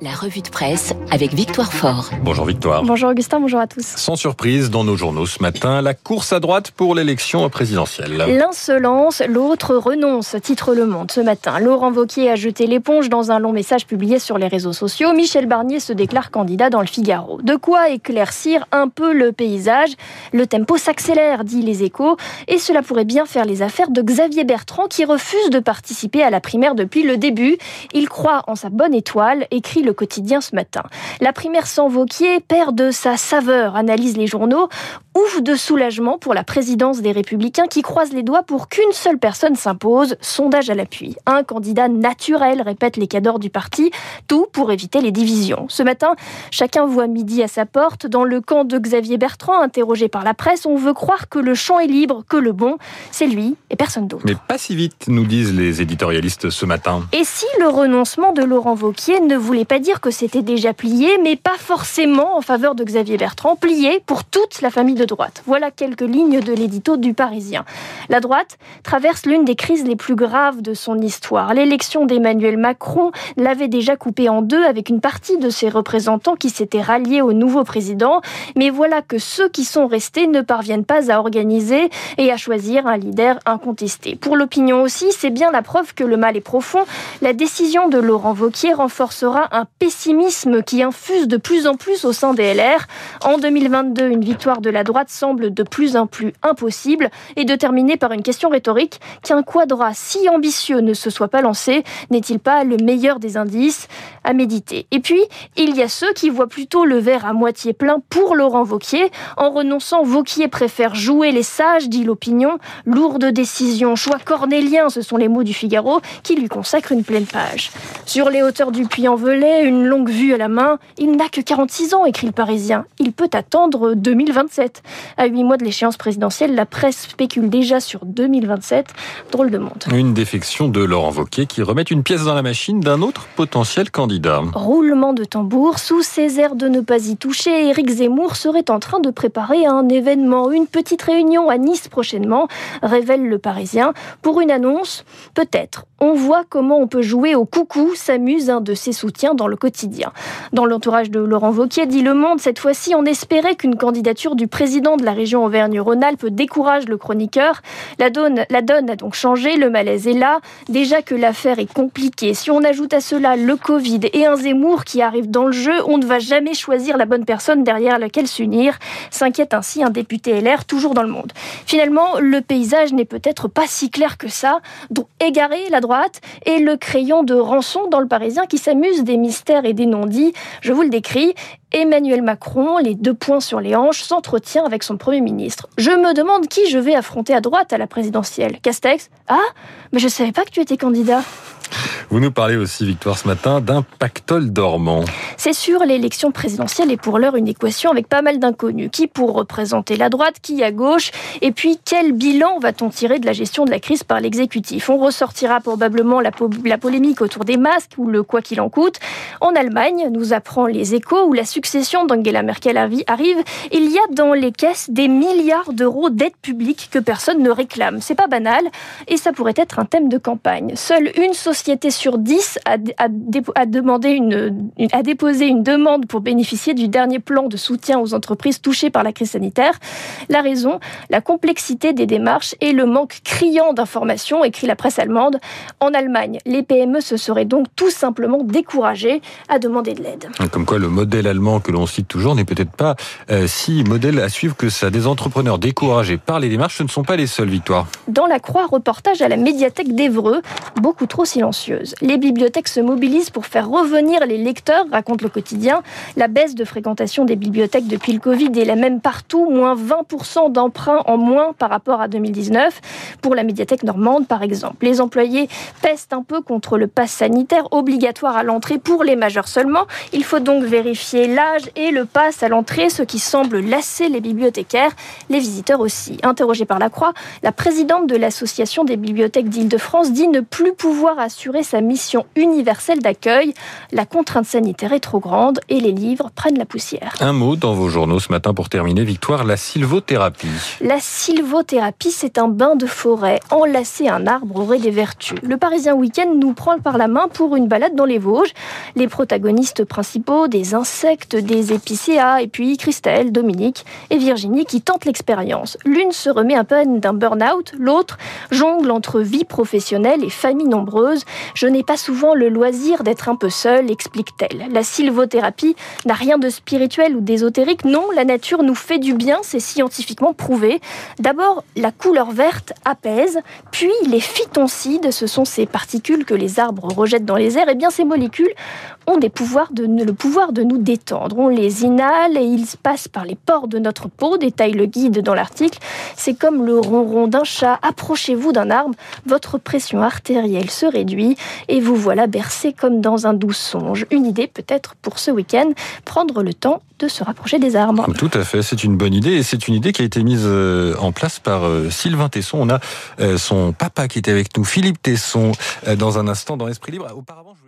La revue de presse avec Victoire Fort. Bonjour Victoire. Bonjour Augustin, bonjour à tous. Sans surprise, dans nos journaux ce matin, la course à droite pour l'élection présidentielle. L'un se lance, l'autre renonce, titre Le Monde ce matin. Laurent Vauquier a jeté l'éponge dans un long message publié sur les réseaux sociaux. Michel Barnier se déclare candidat dans le Figaro. De quoi éclaircir un peu le paysage. Le tempo s'accélère, dit les échos, et cela pourrait bien faire les affaires de Xavier Bertrand qui refuse de participer à la primaire depuis le début. Il croit en sa bonne étoile écrit le quotidien ce matin. La primaire sans Vauquier perd de sa saveur, analyse les journaux. Ouf de soulagement pour la présidence des Républicains qui croisent les doigts pour qu'une seule personne s'impose. Sondage à l'appui. Un candidat naturel, répètent les cadors du parti. Tout pour éviter les divisions. Ce matin, chacun voit midi à sa porte. Dans le camp de Xavier Bertrand, interrogé par la presse, on veut croire que le champ est libre, que le bon, c'est lui et personne d'autre. Mais pas si vite, nous disent les éditorialistes ce matin. Et si le renoncement de Laurent Vauquier ne voulait pas dire que c'était déjà plié, mais pas forcément en faveur de Xavier Bertrand, plié pour toute la famille de droite. Voilà quelques lignes de l'édito du Parisien. La droite traverse l'une des crises les plus graves de son histoire. L'élection d'Emmanuel Macron l'avait déjà coupé en deux avec une partie de ses représentants qui s'étaient ralliés au nouveau président. Mais voilà que ceux qui sont restés ne parviennent pas à organiser et à choisir un leader incontesté. Pour l'opinion aussi, c'est bien la preuve que le mal est profond. La décision de Laurent Vauquier renforcera un pessimisme qui infuse de plus en plus au sein des LR. En 2022, une victoire de la droite semble de plus en plus impossible et de terminer par une question rhétorique qu'un quadrat si ambitieux ne se soit pas lancé n'est-il pas le meilleur des indices à méditer? Et puis, il y a ceux qui voient plutôt le verre à moitié plein pour Laurent Vauquier. En renonçant, Vauquier préfère jouer les sages, dit l'opinion. Lourde décision, choix cornélien, ce sont les mots du Figaro, qui lui consacrent une pleine page. Sur les hauteurs du Puy-en-Velay, une longue vue à la main, il n'a que 46 ans, écrit le Parisien. Il peut attendre 2027. À huit mois de l'échéance présidentielle, la presse spécule déjà sur 2027. Drôle de monde. Une défection de Laurent Wauquiez qui remet une pièce dans la machine d'un autre potentiel candidat. Roulement de tambour, sous ses airs de ne pas y toucher, Éric Zemmour serait en train de préparer un événement, une petite réunion à Nice prochainement, révèle le Parisien. Pour une annonce, peut-être. On voit comment on peut jouer au coucou, s'amuse un de ses soutiens dans le quotidien. Dans l'entourage de Laurent Wauquiez, dit Le Monde, cette fois-ci, on espérait qu'une candidature du président de la région Auvergne-Rhône-Alpes décourage le chroniqueur. La donne, la donne a donc changé, le malaise est là. Déjà que l'affaire est compliquée, si on ajoute à cela le Covid et un Zemmour qui arrive dans le jeu, on ne va jamais choisir la bonne personne derrière laquelle s'unir, s'inquiète ainsi un député LR toujours dans le monde. Finalement, le paysage n'est peut-être pas si clair que ça, donc égaré la droite et le crayon de rançon dans le Parisien qui s'amuse des mystères et des non-dits. Je vous le décris. Emmanuel Macron, les deux points sur les hanches, s'entretient avec son Premier ministre. Je me demande qui je vais affronter à droite à la présidentielle. Castex? Ah, mais je savais pas que tu étais candidat. Vous nous parlez aussi, Victoire, ce matin, d'un pactole dormant. C'est sûr, l'élection présidentielle est pour l'heure une équation avec pas mal d'inconnus. Qui pour représenter la droite, qui à gauche? Et puis, quel bilan va-t-on tirer de la gestion de la crise par l'exécutif? On ressortira probablement la, polémique autour des masques ou le quoi qu'il en coûte. En Allemagne, nous apprend les échos, où la succession d'Angela Merkel arrive, il y a dans les caisses des milliards d'euros d'aide publique que personne ne réclame. C'est pas banal, et ça pourrait être un thème de campagne. Seule une société sur 10 a, a, demandé une, a déposé une demande pour bénéficier du dernier plan de soutien aux entreprises touchées par la crise sanitaire. La raison, la complexité des démarches et le manque criant d'informations, écrit la presse allemande. En Allemagne, les PME se seraient donc tout simplement découragées à demander de l'aide. Comme quoi, le modèle allemand que l'on cite toujours n'est peut-être pas euh, si modèle à suivre que ça. Des entrepreneurs découragés par les démarches, ce ne sont pas les seules victoires. Dans la Croix, reportage à la médiathèque d'Evreux, beaucoup trop les bibliothèques se mobilisent pour faire revenir les lecteurs, raconte le quotidien. La baisse de fréquentation des bibliothèques depuis le Covid est la même partout, moins 20% d'emprunts en moins par rapport à 2019. Pour la médiathèque normande, par exemple. Les employés pestent un peu contre le pass sanitaire obligatoire à l'entrée pour les majeurs seulement. Il faut donc vérifier l'âge et le pass à l'entrée, ce qui semble lasser les bibliothécaires, les visiteurs aussi. Interrogée par la Croix, la présidente de l'Association des bibliothèques d'Île-de-France dit ne plus pouvoir assurer sa mission universelle d'accueil. La contrainte sanitaire est trop grande et les livres prennent la poussière. Un mot dans vos journaux ce matin pour terminer, Victoire, la sylvothérapie. La sylvothérapie, c'est un bain de forêt. Enlacer un arbre aurait des vertus. Le Parisien Week-end nous prend par la main pour une balade dans les Vosges. Les protagonistes principaux, des insectes, des épicéas, et puis Christelle, Dominique et Virginie qui tentent l'expérience. L'une se remet à peine d'un burn-out, l'autre jongle entre vie professionnelle et famille nombreuse. Je n'ai pas souvent le loisir d'être un peu seule, explique-t-elle. La sylvothérapie n'a rien de spirituel ou d'ésotérique. Non, la nature nous fait du bien, c'est scientifiquement prouvé. D'abord, la couleur verte apaise, puis les phytoncides, ce sont ces particules que les arbres rejettent dans les airs, et eh bien ces molécules ont le pouvoir de nous détendre. On les inhale et ils passent par les pores de notre peau, détaille le guide dans l'article. C'est comme le ronron d'un chat. Approchez-vous d'un arbre, votre pression artérielle se réduit et vous voilà bercé comme dans un doux songe. Une idée peut-être pour ce week-end, prendre le temps de se rapprocher des arbres. Tout à fait, c'est une bonne idée et c'est une idée qui a été mise euh, en place par euh, Sylvain Tesson. On a euh, son papa qui était avec nous, Philippe Tesson, dans un instant dans Esprit Libre. Auparavant, je